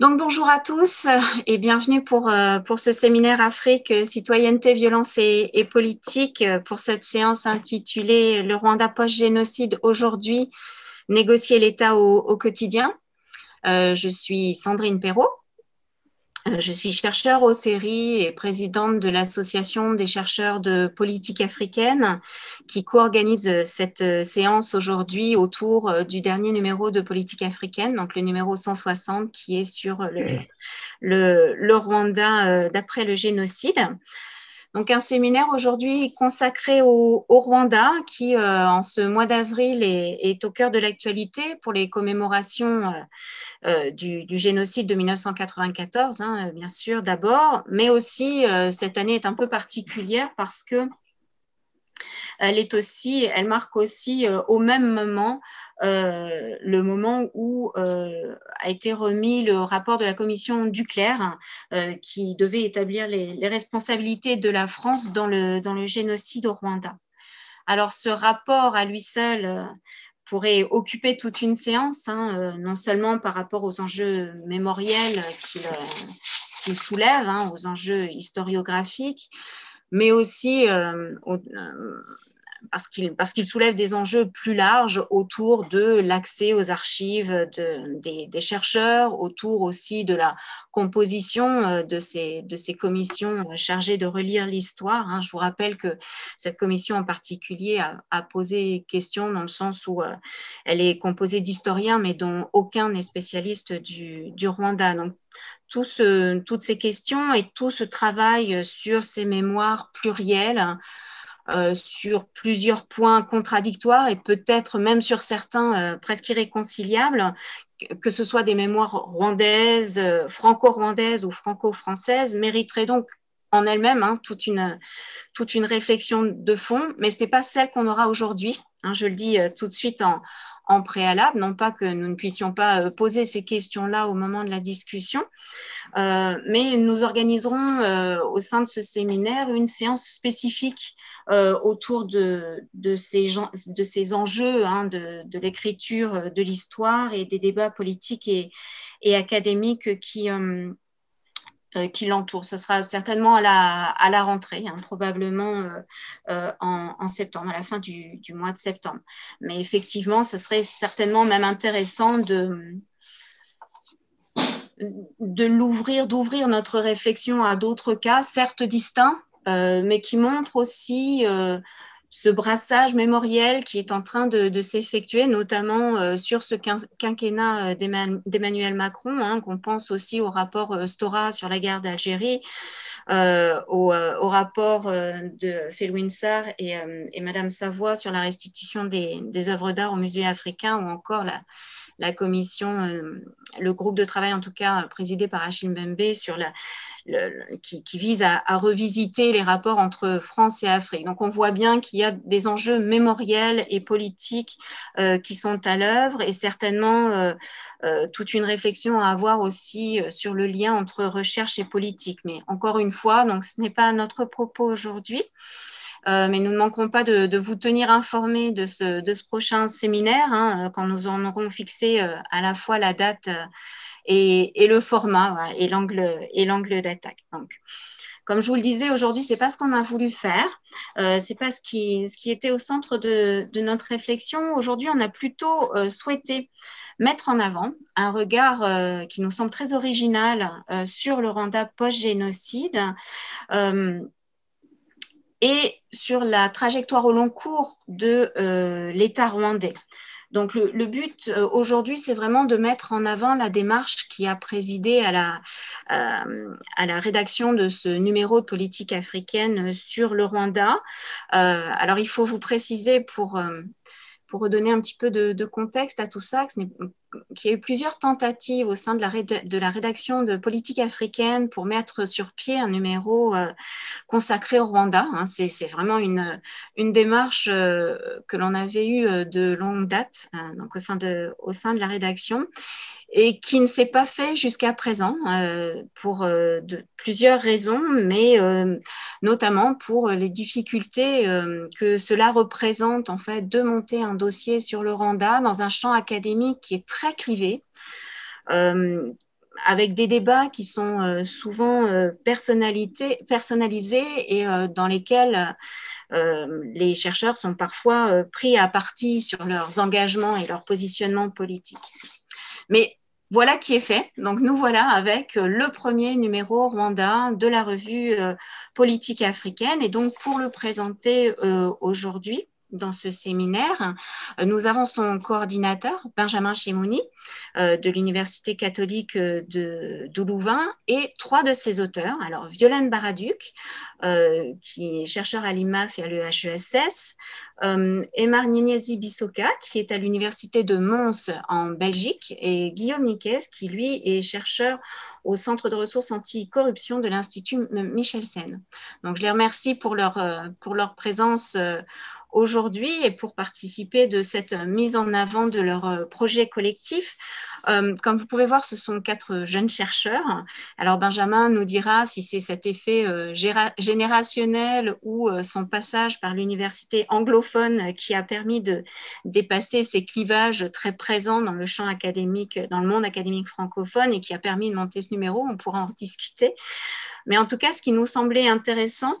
Donc bonjour à tous et bienvenue pour, euh, pour ce séminaire Afrique, citoyenneté, violence et, politique pour cette séance intitulée Le Rwanda post-génocide aujourd'hui, négocier l'État au, quotidien. Euh, je suis Sandrine Perrault, euh, je suis chercheur au séries et présidente de l'Association des chercheurs de politique africaine qui co-organise euh, cette euh, séance aujourd'hui autour du dernier numéro de politique africaine, donc le numéro 160 qui est sur le, le, Rwanda d'après le génocide. Donc un séminaire aujourd'hui consacré au, Rwanda qui, en ce mois d'avril, est, au cœur de l'actualité pour les commémorations euh, du, génocide de 1994, hein, bien sûr, d'abord, mais aussi euh, cette année est un peu particulière parce que elle marque aussi euh, au même moment le moment où a été remis le rapport de la commission Duclerc qui devait établir les, responsabilités de la France dans le, génocide au Rwanda. Alors ce rapport à lui seul pourrait occuper toute une séance, hein, euh, non seulement par rapport aux enjeux mémoriels qu'il euh, soulève, hein, aux enjeux historiographiques, mais aussi euh, parce qu'il soulève des enjeux plus larges autour de l'accès aux archives des, chercheurs, autour aussi de la composition euh, de ces, commissions chargées de relire l'histoire. Hein. Je vous rappelle que cette commission en particulier a, posé question dans le sens où euh, elle est composée d'historiens, mais dont aucun n'est spécialiste du, Rwanda. Donc, toutes ces questions et tout ce travail sur ces mémoires plurielles euh, sur plusieurs points contradictoires et peut-être même sur certains euh, presque irréconciliables, que ce soit des mémoires rwandaises, euh, franco-rwandaises ou franco-françaises, mériteraient donc en elles-mêmes hein, toute, une, toute une réflexion de fond, mais ce n'est pas celle qu'on aura aujourd'hui. Hein, je le dis tout de suite en, en préalable, non pas que nous ne puissions pas euh, poser ces questions-là au moment de la discussion, euh, mais nous organiserons euh, au sein de ce séminaire une séance spécifique autour de, ces, de, ces, enjeux hein, de, l'écriture de l'histoire et des débats politiques et, et académiques qui, qui l'entoure. Ce sera certainement à la, à la rentrée, hein, probablement euh, euh, en, septembre, à la fin du, du, mois de septembre. Mais effectivement, ce serait certainement même intéressant de, de l'ouvrir, d'ouvrir notre réflexion à d'autres cas, certes distincts, mais qui montrent aussi ce brassage mémoriel qui est en train de, s'effectuer, notamment euh, sur ce quinquennat euh, d'Emmanuel Macron, hein, qu'on pense aussi au rapport euh, Stora sur la guerre d'Algérie, au, rapport de Felwinsar et, et, Madame Savoie sur la restitution des, des œuvres d'art au musée africain, ou encore la, la commission, euh, le groupe de travail en tout cas présidé par Achille Mbembe sur la, qui, vise à, revisiter les rapports entre France et Afrique. Donc on voit bien qu'il y a des enjeux mémoriels et politiques euh, qui sont à l'œuvre et certainement euh, toute une réflexion à avoir aussi sur le lien entre recherche et politique. Mais encore une fois, donc ce n'est pas notre propos aujourd'hui. Euh, mais nous ne manquerons pas de, vous tenir informés de ce, prochain séminaire hein, euh, quand nous en aurons fixé euh, à la fois la date et, le format et l'angle d'attaque. Donc, comme je vous le disais, aujourd'hui, ce n'est pas ce qu'on a voulu faire, euh, ce n'est pas ce qui, était au centre de, de notre réflexion. Aujourd'hui, on a plutôt souhaité mettre en avant un regard qui nous semble très original sur le Rwanda post-génocide et sur la trajectoire au long cours de euh, l'État rwandais. Donc le, but euh, aujourd'hui, c'est vraiment de mettre en avant la démarche qui a présidé à la, euh, à la rédaction de ce numéro de politique africaine sur le Rwanda. alors il faut vous préciser pour pour redonner un petit peu de, contexte à tout ça, qu'il y a eu plusieurs tentatives au sein de la, de la, rédaction de politique africaine pour mettre sur pied un numéro euh, consacré au Rwanda. Hein. C'est vraiment une, une démarche euh, que l'on avait eue euh, de longue date donc au, sein de, au sein de la rédaction et qui ne s'est pas fait jusqu'à présent pour de, plusieurs raisons, mais notamment pour les difficultés que cela représente en fait de monter un dossier sur le Rwanda dans un champ académique qui est très clivé avec des débats qui sont souvent personnalisés et dans lesquels les chercheurs sont parfois pris à partie sur leurs engagements et leurs positionnements politiques. Mais voilà qui est fait. Donc nous voilà avec euh, le premier numéro Rwanda de la revue euh, politique africaine. Et donc pour le présenter euh, aujourd'hui, dans ce séminaire. Nous avons son coordinateur, Benjamin Chemouni, de l'Université catholique de, Louvain, et trois de ses auteurs. Alors, Violaine Baraduc, qui est chercheur à l'IMAF et à l'EHESS, euh, Emar Nignesi Bissoka, qui est à l'université de Mons en Belgique, et Guillaume Niquez, qui lui est chercheur au Centre de ressources anti-corruption de l'Institut Michelsen. Donc, je les remercie pour leur, euh, pour leur présence euh, aujourd'hui et pour participer de cette mise en avant de leur euh, projet collectif. Euh, comme vous pouvez voir, ce sont quatre jeunes chercheurs. Alors Benjamin nous dira si c'est cet effet euh, générationnel ou son passage par l'université anglophone qui a permis de dépasser ces clivages très présents dans le champ académique, dans le monde académique francophone et qui a permis de monter ce numéro. On pourra en discuter. Mais en tout cas, ce qui nous semblait intéressant,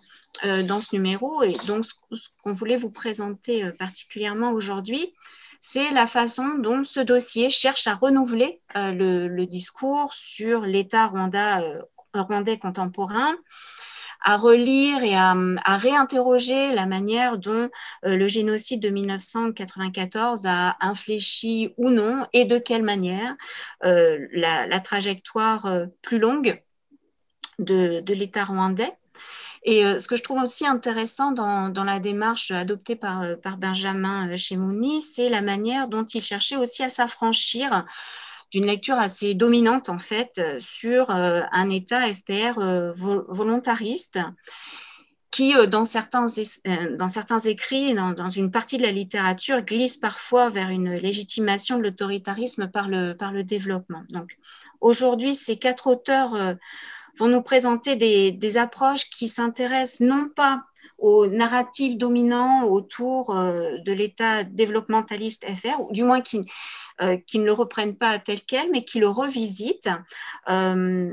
euh, dans ce numéro. Et donc, ce, qu'on voulait vous présenter euh, particulièrement aujourd'hui, c'est la façon dont ce dossier cherche à renouveler euh, le, discours sur l'État rwandais contemporain, à relire et à, réinterroger la manière dont le génocide de 1994 a infléchi ou non, et de quelle manière la, trajectoire plus longue de, l'État rwandais. Et euh, ce que je trouve aussi intéressant dans, la démarche adoptée par, euh, Benjamin euh, Chemouni, c'est la manière dont il cherchait aussi à s'affranchir d'une lecture assez dominante en fait sur un État FPR volontariste qui, dans certains, dans certains écrits, dans, dans, une partie de la littérature, glisse parfois vers une légitimation de l'autoritarisme par le, par le développement. Donc aujourd'hui, ces quatre auteurs vont nous présenter des, approches qui s'intéressent non pas aux narratifs dominants autour euh, de l'État développementaliste FR, ou du moins qui, euh, qui, ne le reprennent pas tel quel, mais qui le revisitent euh,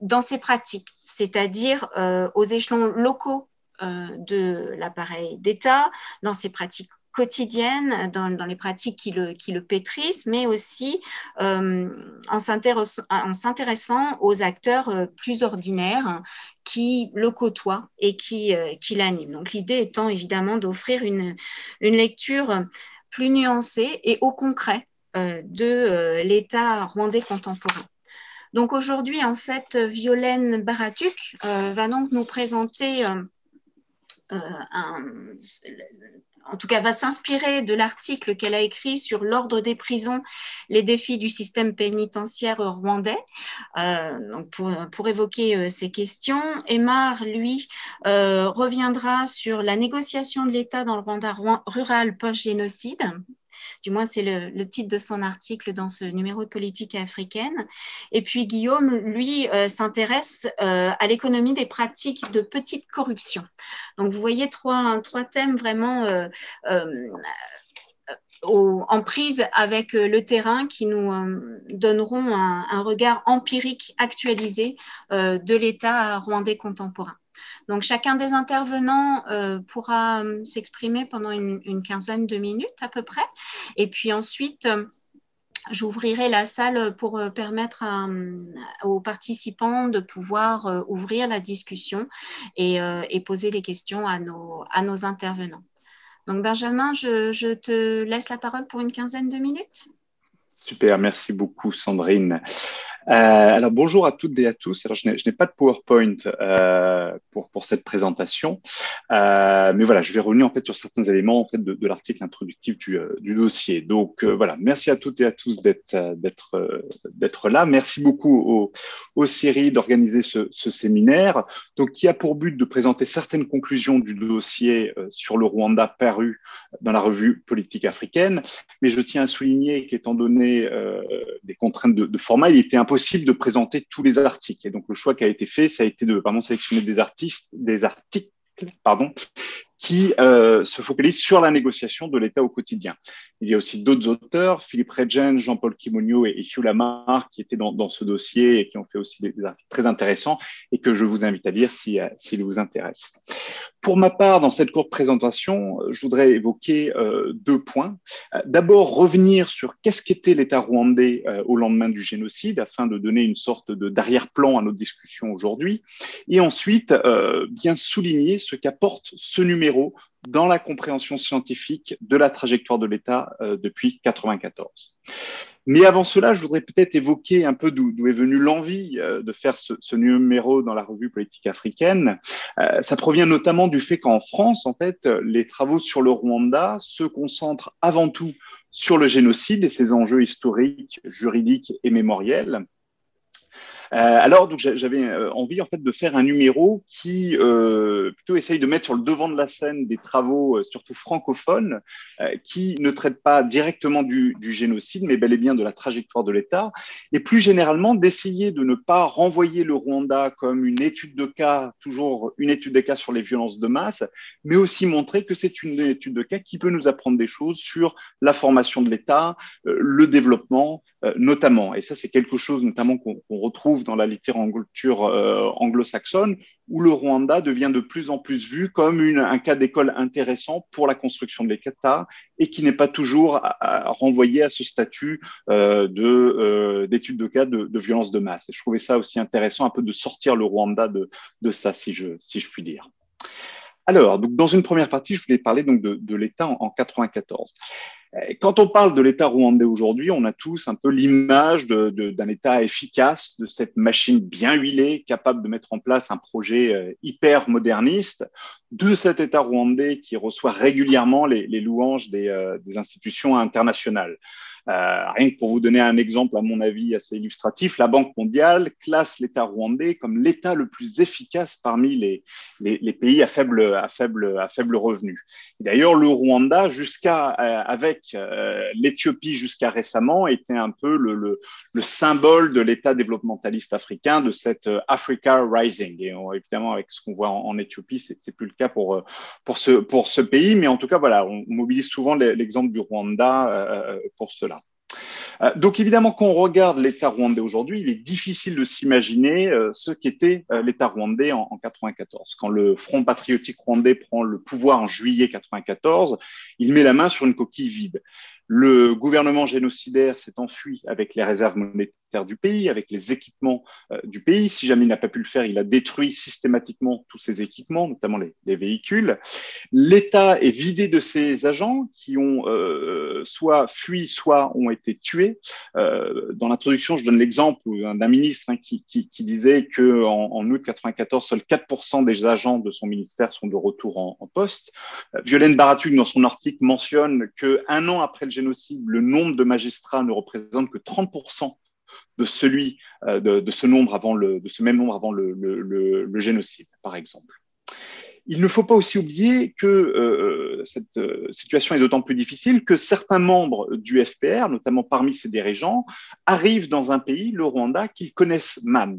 dans ses pratiques, c'est-à-dire aux échelons locaux de l'appareil d'État, dans ses pratiques quotidienne dans, les pratiques qui le, pétrissent, mais aussi euh, en s'intéressant aux acteurs euh, plus ordinaires qui le côtoient et qui, euh, qui l'animent. Donc l'idée étant évidemment d'offrir une, lecture plus nuancée et au concret de l'État rwandais contemporain. Donc aujourd'hui, en fait, Violaine Baratuk va donc nous présenter un, en tout cas, va s'inspirer de l'article qu'elle a écrit sur l'ordre des prisons, les défis du système pénitentiaire rwandais, euh, donc pour, évoquer euh, ces questions. Emar, lui, euh, reviendra sur la négociation de l'État dans le Rwanda rural post-génocide, du moins, c'est le, titre de son article dans ce numéro de politique africaine. Et puis, Guillaume, lui, euh, s'intéresse euh, à l'économie des pratiques de petite corruption. Donc, vous voyez trois, thèmes vraiment euh, en prise avec le terrain qui nous donneront un, regard empirique actualisé de l'État rwandais contemporain. Donc chacun des intervenants euh, pourra euh, s'exprimer pendant une, quinzaine de minutes à peu près. Et puis ensuite, euh, j'ouvrirai la salle pour permettre aux participants de pouvoir ouvrir la discussion et, poser les questions à nos, à nos intervenants. Donc Benjamin, je, te laisse la parole pour une quinzaine de minutes. Super, merci beaucoup Sandrine. Euh, alors bonjour à toutes et à tous. Alors je n'ai pas de PowerPoint euh, pour, pour cette présentation, euh, mais voilà, je vais revenir en fait sur certains éléments en fait de, de l'article introductif du, euh, du, dossier. Donc euh, voilà, merci à toutes et à tous d'être euh, d'être d'être là. Merci beaucoup aux, aux séries d'organiser ce, ce, séminaire, donc qui a pour but de présenter certaines conclusions du dossier sur le Rwanda paru dans la revue politique africaine. Mais je tiens à souligner qu'étant donné des contraintes de, de format, il était un possible de présenter tous les articles. Et donc, le choix qui a été fait, ça a été de vraiment sélectionner des artistes, des articles pardon, qui euh, se focalise sur la négociation de l'État au quotidien. Il y a aussi d'autres auteurs, Philippe Redgen, Jean-Paul Kimonio et, Hugh Lamar, qui étaient dans, ce dossier et qui ont fait aussi des, articles très intéressants et que je vous invite à lire s'ils si, vous intéressent. Pour ma part, dans cette courte présentation, je voudrais évoquer euh, deux points. Euh, d'abord, revenir sur qu'est-ce qu'était l'État rwandais euh, au lendemain du génocide, afin de donner une sorte d'arrière-plan à notre discussion aujourd'hui. Et ensuite, bien souligner ce qu'apporte ce numéro dans la compréhension scientifique de la trajectoire de l'État depuis 1994. Mais avant cela, je voudrais peut-être évoquer un peu d'où est venue l'envie euh, de faire ce, numéro dans la revue politique africaine. Euh, ça provient notamment du fait qu'en France, en fait, les travaux sur le Rwanda se concentrent avant tout sur le génocide et ses enjeux historiques, juridiques et mémoriels. Euh, alors, donc, j'avais euh, envie en fait de faire un numéro qui euh, plutôt essaye de mettre sur le devant de la scène des travaux, surtout francophones, qui ne traitent pas directement du, du, génocide, mais bel et bien de la trajectoire de l'État, et plus généralement d'essayer de ne pas renvoyer le Rwanda comme une étude de cas, toujours une étude de cas sur les violences de masse, mais aussi montrer que c'est une étude de cas qui peut nous apprendre des choses sur la formation de l'État, le développement, notamment. Et ça, c'est quelque chose notamment qu'on retrouve dans la littérature euh, anglo-saxonne, où le Rwanda devient de plus en plus vu comme un cas d'école intéressant pour la construction de l'État et qui n'est pas toujours renvoyé à ce statut euh, euh, d'étude de, cas de, violence de masse. Je trouvais ça aussi intéressant un peu de sortir le Rwanda de, ça, si je, si je puis dire. Alors, donc, dans une première partie, je voulais parler donc de, l'État en, en 94. Quand on parle de l'État rwandais aujourd'hui, on a tous un peu l'image d'un État efficace, de cette machine bien huilée, capable de mettre en place un projet euh, hyper moderniste, de cet État rwandais qui reçoit régulièrement les, louanges des, euh, des institutions internationales. Euh, rien que pour vous donner un exemple, à mon avis, assez illustratif, la Banque mondiale classe l'État rwandais comme l'État le plus efficace parmi les, les, pays à faible, à faible, à faible revenu. D'ailleurs, le Rwanda, jusqu'à euh, avec euh, l'Éthiopie jusqu'à récemment, était un peu le, le, le symbole de l'État développementaliste africain, de cette Africa Rising. Et évidemment, avec ce qu'on voit en, Éthiopie, c'est plus le cas pour, pour, ce, pour ce pays. Mais en tout cas, voilà, on mobilise souvent l'exemple du Rwanda pour cela. Euh, donc évidemment, quand on regarde l'État rwandais aujourd'hui, il est difficile de s'imaginer euh, ce qu'était euh, l'État rwandais en, 1994. Quand le Front patriotique rwandais prend le pouvoir en juillet 1994, il met la main sur une coquille vide. Le gouvernement génocidaire s'est enfui avec les réserves monétaires du pays, avec les équipements euh, du pays. Si jamais il n'a pas pu le faire, il a détruit systématiquement tous ses équipements, notamment les, véhicules. L'État est vidé de ses agents qui ont euh, soit fui, soit ont été tués. Euh, dans l'introduction, je donne l'exemple d'un ministre hein, qui, disait qu'en en, août 94, seuls 4% des agents de son ministère sont de retour en, poste. Violaine Baratug, dans son article, mentionne qu'un an après le génocide, le nombre de magistrats ne représente que 30% euh, de, ce nombre avant le, même nombre avant le, le, génocide, par exemple. Il ne faut pas aussi oublier que euh, cette euh, situation est d'autant plus difficile que certains membres du FPR, notamment parmi ses dirigeants, arrivent dans un pays, le Rwanda, qu'ils connaissent mal.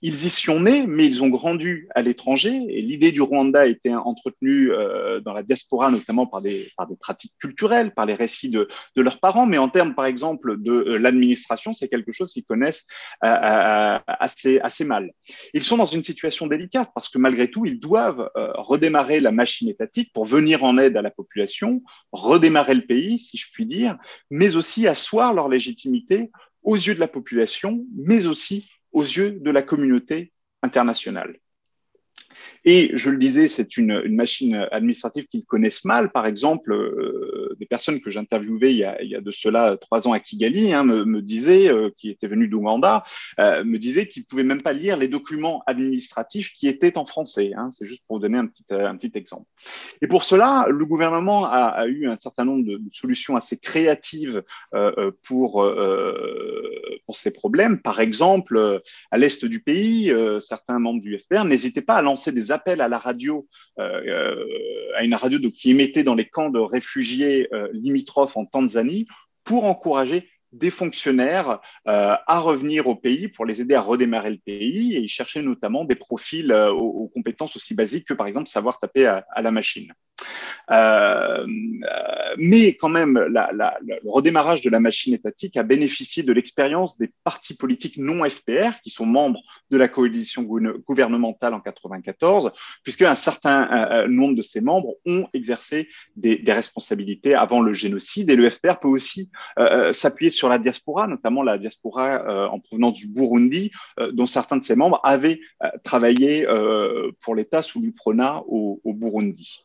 Ils y sont nés, mais ils ont grandi à l'étranger. Et l'idée du Rwanda été entretenue euh, dans la diaspora, notamment par des, par des pratiques culturelles, par les récits de, de leurs parents. Mais en termes, par exemple, de euh, l'administration, c'est quelque chose qu'ils connaissent euh, assez, assez mal. Ils sont dans une situation délicate parce que malgré tout, ils doivent redémarrer la machine étatique pour venir en aide à la population, redémarrer le pays, si je puis dire, mais aussi asseoir leur légitimité aux yeux de la population, mais aussi aux yeux de la communauté internationale. Et je le disais, c'est une, machine administrative qu'ils connaissent mal. Par exemple, euh, des personnes que j'interviewais il, y a de cela trois ans à Kigali hein, me, disaient, euh, qui étaient venus d'Ouganda, euh, me disaient qu'ils ne pouvaient même pas lire les documents administratifs qui étaient en français. Hein. C'est juste pour vous donner un petit, un petit exemple. Et pour cela, le gouvernement a, eu un certain nombre de, solutions assez créatives euh, euh, pour ces problèmes. Par exemple, à l'est du pays, certains membres du FPR n'hésitaient pas à lancer des appels à la radio, euh, euh, à une radio qui émettait dans les camps de réfugiés euh, limitrophes en Tanzanie pour encourager des fonctionnaires à revenir au pays pour les aider à redémarrer le pays et ils cherchaient notamment des profils aux, compétences aussi basiques que par exemple savoir taper à la machine. Euh, mais quand même, le redémarrage de la machine étatique a bénéficié de l'expérience des partis politiques non FPR qui sont membres de la coalition gouvernementale en 94, puisque un certain nombre de ces membres ont exercé des, responsabilités avant le génocide. Et le FPR peut aussi euh, euh, s'appuyer sur la diaspora, notamment la diaspora en provenance du Burundi, dont certains de ses membres avaient travaillé pour l'État sous l'UPRONA au Burundi.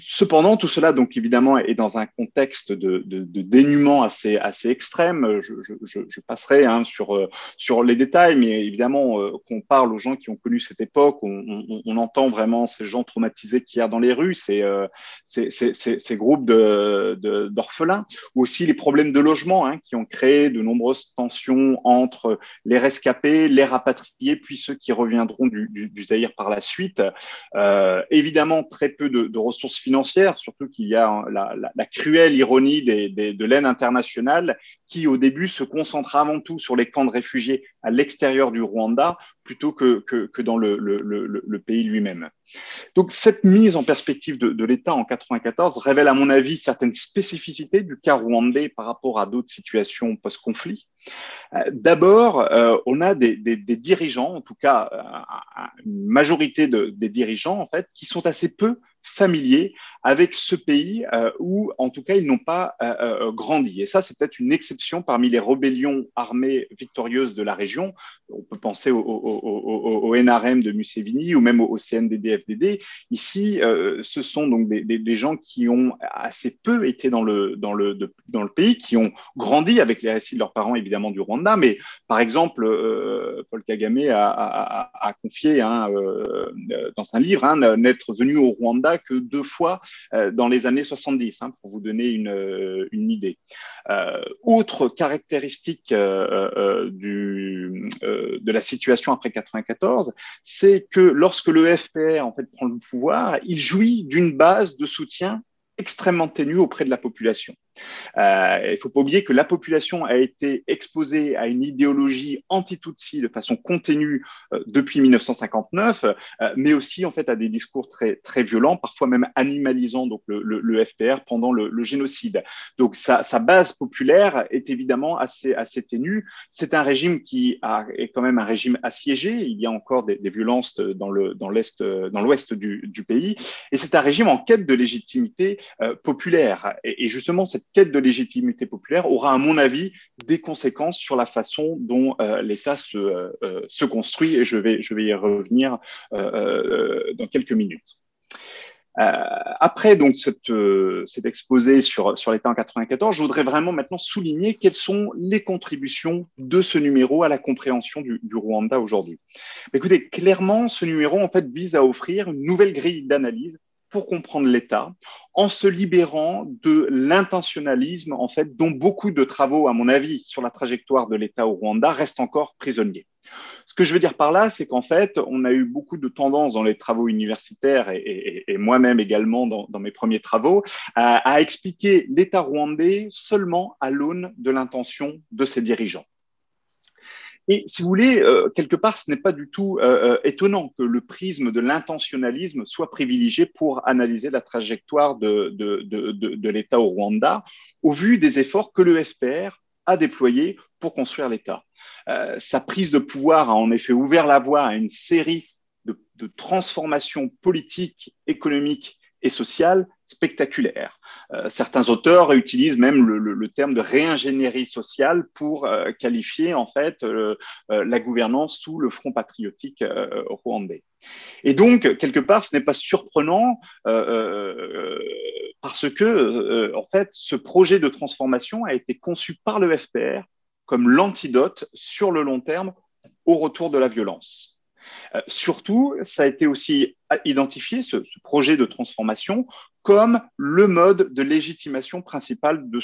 Cependant, tout cela, donc évidemment, est dans un contexte de, dénuement assez, assez extrême. Je, passerai hein, sur, euh, sur les détails, mais évidemment, euh, qu'on parle aux gens qui ont connu cette époque, on, entend vraiment ces gens traumatisés qui errent dans les rues, ces, euh, ces, ces, groupes d'orphelins, ou aussi les problèmes de logement hein, qui ont créé de nombreuses tensions entre les rescapés, les rapatriés, puis ceux qui reviendront du, du, Zaïre par la suite. évidemment, très peu de de ressources financières, surtout qu'il y a la, cruelle ironie de l'aide internationale qui, au début, se concentre avant tout sur les camps de réfugiés à l'extérieur du Rwanda plutôt que, que, dans le, pays lui-même. Donc, cette mise en perspective de, l'État en 94 révèle, à mon avis, certaines spécificités du cas rwandais par rapport à d'autres situations post-conflit. Euh, d'abord, euh, on a des, dirigeants, en tout cas euh, une majorité de, des dirigeants, en fait, qui sont assez peu familiers avec ce pays euh, où, en tout cas, ils n'ont pas euh, euh, grandi. Et ça, c'est peut-être une exception parmi les rébellions armées victorieuses de la région. On peut penser au, NRM de Museveni ou même au, CNDD-FDD. Ici, ce sont donc des, gens qui ont assez peu été dans le, pays, qui ont grandi avec les récits de leurs parents, évidemment, du Rwanda. Mais par exemple, Paul Kagame a, confié hein, dans un livre hein, n'être venu au Rwanda que deux fois euh, dans les années 70, hein, pour vous donner une, euh, une idée. Euh, autre caractéristique du, de la situation après 94, c'est que lorsque le FPR en fait prend le pouvoir, il jouit d'une base de soutien extrêmement ténue auprès de la population. Euh, il ne faut pas oublier que la population a été exposée à une idéologie anti-Tutsi de façon continue euh, depuis 1959, euh, mais aussi en fait à des discours très très violents, parfois même animalisant donc le, le, FPR pendant le, génocide. Donc sa, base populaire est évidemment assez assez ténue. C'est un régime qui a, est quand même un régime assiégé. Il y a encore des, violences dans le dans l'ouest du, pays, et c'est un régime en quête de légitimité populaire. Et justement cette quête de légitimité populaire aura, à mon avis, des conséquences sur la façon dont euh, l'État se, euh, euh, se, construit, et je vais, je vais y revenir dans quelques minutes. après donc cette, cet exposé sur, sur l'État en 94, je voudrais vraiment maintenant souligner quelles sont les contributions de ce numéro à la compréhension du, du Rwanda aujourd'hui. Écoutez, clairement, ce numéro en fait vise à offrir une nouvelle grille d'analyse pour comprendre l'État en se libérant de l'intentionnalisme, en fait, dont beaucoup de travaux, à mon avis, sur la trajectoire de l'État au Rwanda restent encore prisonniers. Ce que je veux dire par là, c'est qu'en fait, on a eu beaucoup de tendances dans les travaux universitaires et, moi-même également dans, mes premiers travaux à expliquer l'État rwandais seulement à l'aune de l'intention de ses dirigeants. Et si vous voulez, euh, quelque part, ce n'est pas du tout euh, euh, étonnant que le prisme de l'intentionnalisme soit privilégié pour analyser la trajectoire de, de, de, de l'État au Rwanda, au vu des efforts que le FPR a déployés pour construire l'État. sa prise de pouvoir a en effet ouvert la voie à une série de, de transformations politiques, économiques et sociales spectaculaires. Euh, certains auteurs utilisent même le, terme de réingénierie sociale pour euh, qualifier en fait euh, la gouvernance sous le front patriotique rwandais. Et donc, quelque part, ce n'est pas surprenant parce que, en fait, ce projet de transformation a été conçu par le FPR comme l'antidote sur le long terme au retour de la violence. surtout, ça a été aussi identifié, ce, projet de transformation, comme le mode de légitimation principal de,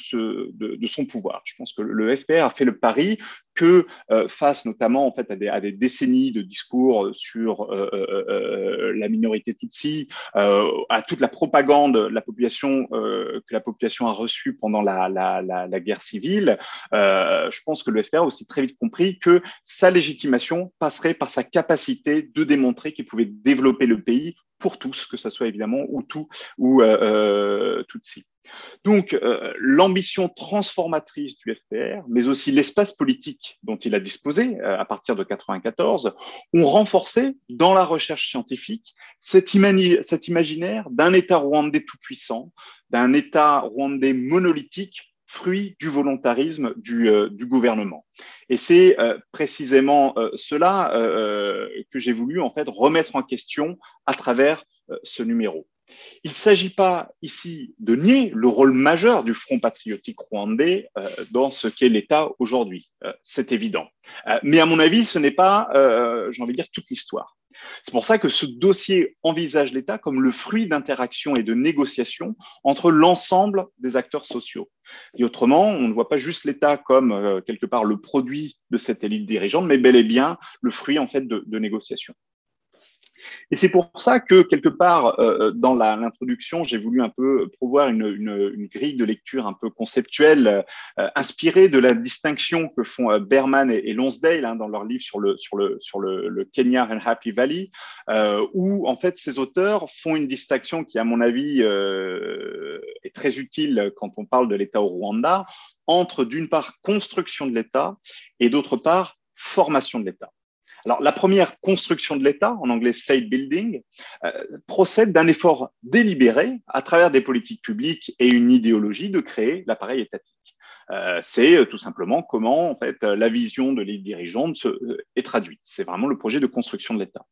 de, son pouvoir. Je pense que le FPR a fait le pari que euh, face notamment en fait à des, décennies de discours sur euh, euh, la minorité Tutsi, à toute la propagande que la population a reçue pendant la, guerre civile, je pense que le FPR a aussi très vite compris que sa légitimation passerait par sa capacité de démontrer qu'il pouvait développer le pays pour tous, que ce soit évidemment Hutu ou Tutsi. Donc, euh, l'ambition transformatrice du FPR, mais aussi l'espace politique dont il a disposé euh, à partir de 1994, ont renforcé dans la recherche scientifique cet, imaginaire d'un État rwandais tout-puissant, d'un État rwandais monolithique fruit du volontarisme du, euh, du gouvernement. Et c'est précisément cela que j'ai voulu en fait remettre en question à travers ce numéro. Il ne s'agit pas ici de nier le rôle majeur du Front patriotique rwandais euh, dans ce qu'est l'État aujourd'hui. Euh, c'est évident. Euh, mais à mon avis, ce n'est pas, j'ai envie de dire, toute l'histoire. C'est pour ça que ce dossier envisage l'État comme le fruit d'interactions et de négociations entre l'ensemble des acteurs sociaux. Et autrement, on ne voit pas juste l'État comme quelque part le produit de cette élite dirigeante, mais bel et bien le fruit en fait de, de négociations. Et c'est pour ça que, quelque part, euh, dans l'introduction, j'ai voulu un peu promouvoir une, grille de lecture un peu conceptuelle, euh, inspirée de la distinction que font euh, Berman et, Lonsdale hein, dans leur livre sur le, Kenya and Happy Valley, euh, où, en fait, ces auteurs font une distinction qui, à mon avis, euh, est très utile quand on parle de l'État au Rwanda, entre, d'une part, construction de l'État et, d'autre part, formation de l'État. Alors, la première construction de l'État, en anglais state building, euh, procède d'un effort délibéré à travers des politiques publiques et une idéologie de créer l'appareil étatique. Euh, c'est euh, tout simplement comment en fait la vision de l'élite dirigeante euh, est traduite. C'est vraiment le projet de construction de l'État.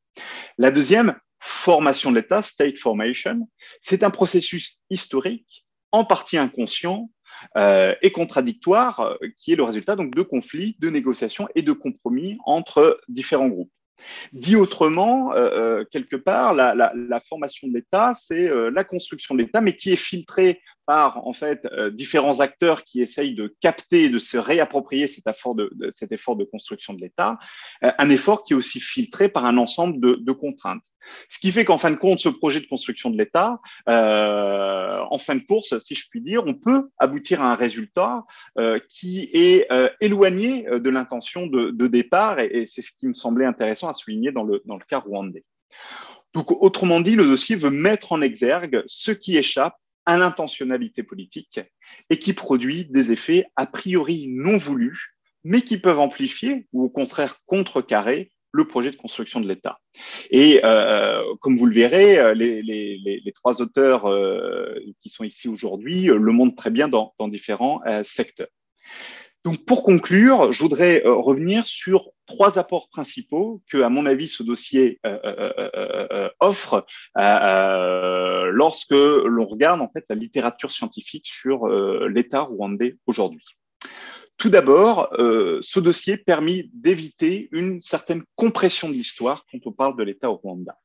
La deuxième, formation de l'État, state formation, c'est un processus historique, en partie inconscient, euh, et contradictoire, euh, qui est le résultat donc de conflits, de négociations et de compromis entre différents groupes. Dit autrement, euh, quelque part, la, formation de l'État, c'est la construction de l'État, mais qui est filtrée par en fait différents acteurs qui essayent de capter, de se réapproprier cet effort de, construction de l'État, un effort qui est aussi filtré par un ensemble de contraintes. Ce qui fait qu'en fin de compte, ce projet de construction de l'État, euh, en fin de course, si je puis dire, on peut aboutir à un résultat euh, qui est euh, éloigné euh, de l'intention de, de, départ, et, et c'est ce qui me semblait intéressant à souligner dans le, dans le cas rwandais. Donc, autrement dit, le dossier veut mettre en exergue ce qui échappe à l'intentionnalité politique et qui produit des effets a priori non voulus, mais qui peuvent amplifier ou au contraire contrecarrer le projet de construction de l'État. Et euh, comme vous le verrez, euh, les, trois auteurs euh, qui sont ici aujourd'hui euh, le montrent très bien dans, différents euh, secteurs. Donc, pour conclure, je voudrais euh, revenir sur trois apports principaux que, à mon avis, ce dossier offre lorsque l'on regarde en fait la littérature scientifique sur l'État rwandais aujourd'hui. Tout d'abord, euh, ce dossier permet d'éviter une certaine compression de l'histoire quand on parle de l'État au Rwanda.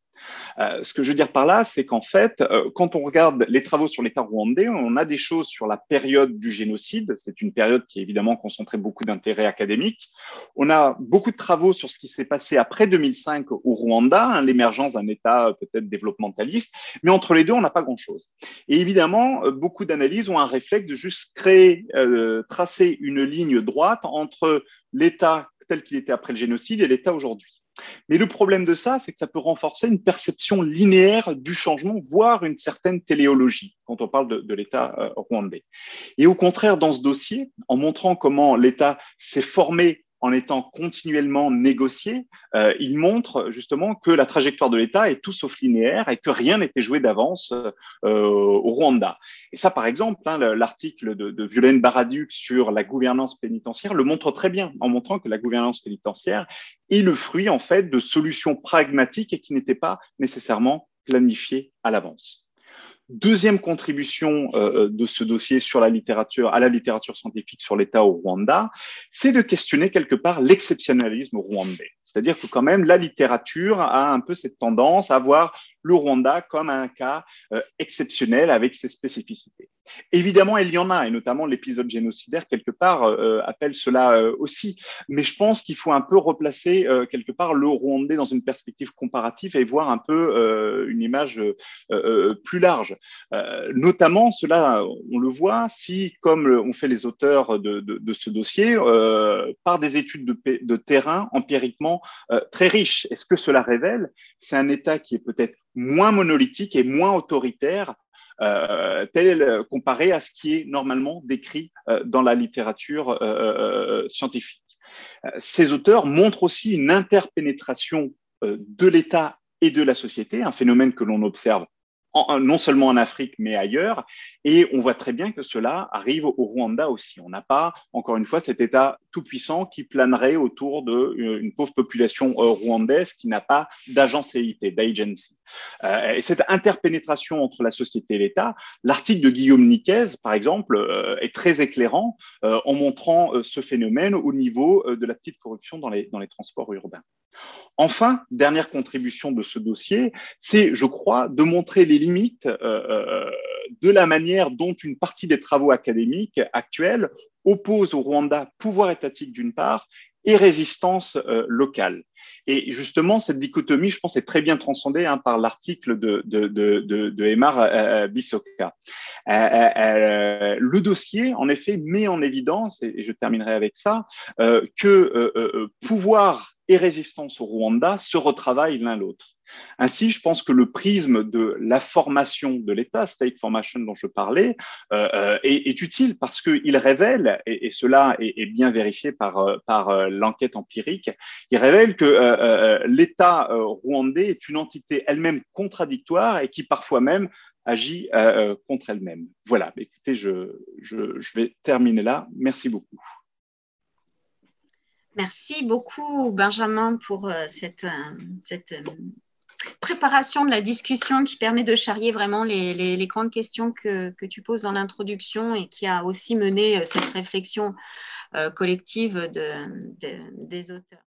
Euh, ce que je veux dire par là, c'est qu'en fait, euh, quand on regarde les travaux sur l'État rwandais, on a des choses sur la période du génocide. C'est une période qui évidemment concentrait beaucoup d'intérêt académique. On a beaucoup de travaux sur ce qui s'est passé après 2005 au Rwanda, hein, l'émergence d'un État euh, peut-être développementaliste. Mais entre les deux, on n'a pas grand-chose. Et évidemment, beaucoup d'analyses ont un réflexe de juste créer, tracer une ligne droite entre l'État tel qu'il était après le génocide et l'État aujourd'hui. Mais le problème de ça, c'est que ça peut renforcer une perception linéaire du changement, voire une certaine téléologie quand on parle de, l'État euh, rwandais. Et au contraire, dans ce dossier, en montrant comment l'État s'est formé en étant continuellement négocié, euh, il montre justement que la trajectoire de l'État est tout sauf linéaire et que rien n'était joué d'avance euh, au Rwanda. Et ça, par exemple, hein, l'article de, de Violaine Baraduc sur la gouvernance pénitentiaire le montre très bien, en montrant que la gouvernance pénitentiaire est le fruit en fait de solutions pragmatiques et qui n'étaient pas nécessairement planifiées à l'avance. Deuxième contribution euh, de ce dossier sur la littérature, à la littérature scientifique sur l'État au Rwanda, c'est de questionner quelque part l'exceptionnalisme rwandais. C'est-à-dire que quand même, la littérature a un peu cette tendance à voir le Rwanda comme un cas exceptionnel avec ses spécificités. Évidemment, il y en a, et notamment l'épisode génocidaire, quelque part, appelle cela aussi. Mais je pense qu'il faut un peu replacer, quelque part, le Rwandais dans une perspective comparative et voir un peu une image plus large. notamment, cela, on le voit, si, comme ont fait les auteurs de, ce dossier, par des études de, de terrain empiriquement très riches. Est-ce que cela révèle? C'est un État qui est peut-être moins monolithique et moins autoritaire euh, tel comparé à ce qui est normalement décrit euh, dans la littérature euh, scientifique. Ces auteurs montrent aussi une interpénétration de l'État et de la société, un phénomène que l'on observe non seulement en Afrique, mais ailleurs. Et on voit très bien que cela arrive au Rwanda aussi. On n'a pas, encore une fois, cet État tout-puissant qui planerait autour d'une euh, pauvre population euh, rwandaise qui n'a pas d'agencéité, d'agency. Euh, et cette interpénétration entre la société et l'État, l'article de Guillaume Niquez, par exemple, est très éclairant en montrant ce phénomène au niveau de la petite corruption dans les, transports urbains. Enfin, dernière contribution de ce dossier, c'est, je crois, de montrer les limites de la manière dont une partie des travaux académiques actuels opposent au Rwanda pouvoir étatique d'une part et résistance euh, locale. Et justement, cette dichotomie, je pense, est très bien transcendée hein, par l'article de, de, de, de, Emar Bissoka. le dossier, en effet, met en évidence, et, je terminerai avec ça, que pouvoir et résistance au Rwanda se retravaillent l'un l'autre. Ainsi, je pense que le prisme de la formation de l'État, state formation dont je parlais, euh, euh, est, utile parce qu'il révèle, et, cela est, bien vérifié par, euh, l'enquête empirique, il révèle que l'État rwandais est une entité elle-même contradictoire et qui parfois même agit contre elle-même. Voilà, écoutez, je, je, vais terminer là. Merci beaucoup. Merci beaucoup, Benjamin, pour cette, cette préparation de la discussion qui permet de charrier vraiment les, grandes questions que, tu poses dans l'introduction et qui a aussi mené cette réflexion collective des auteurs.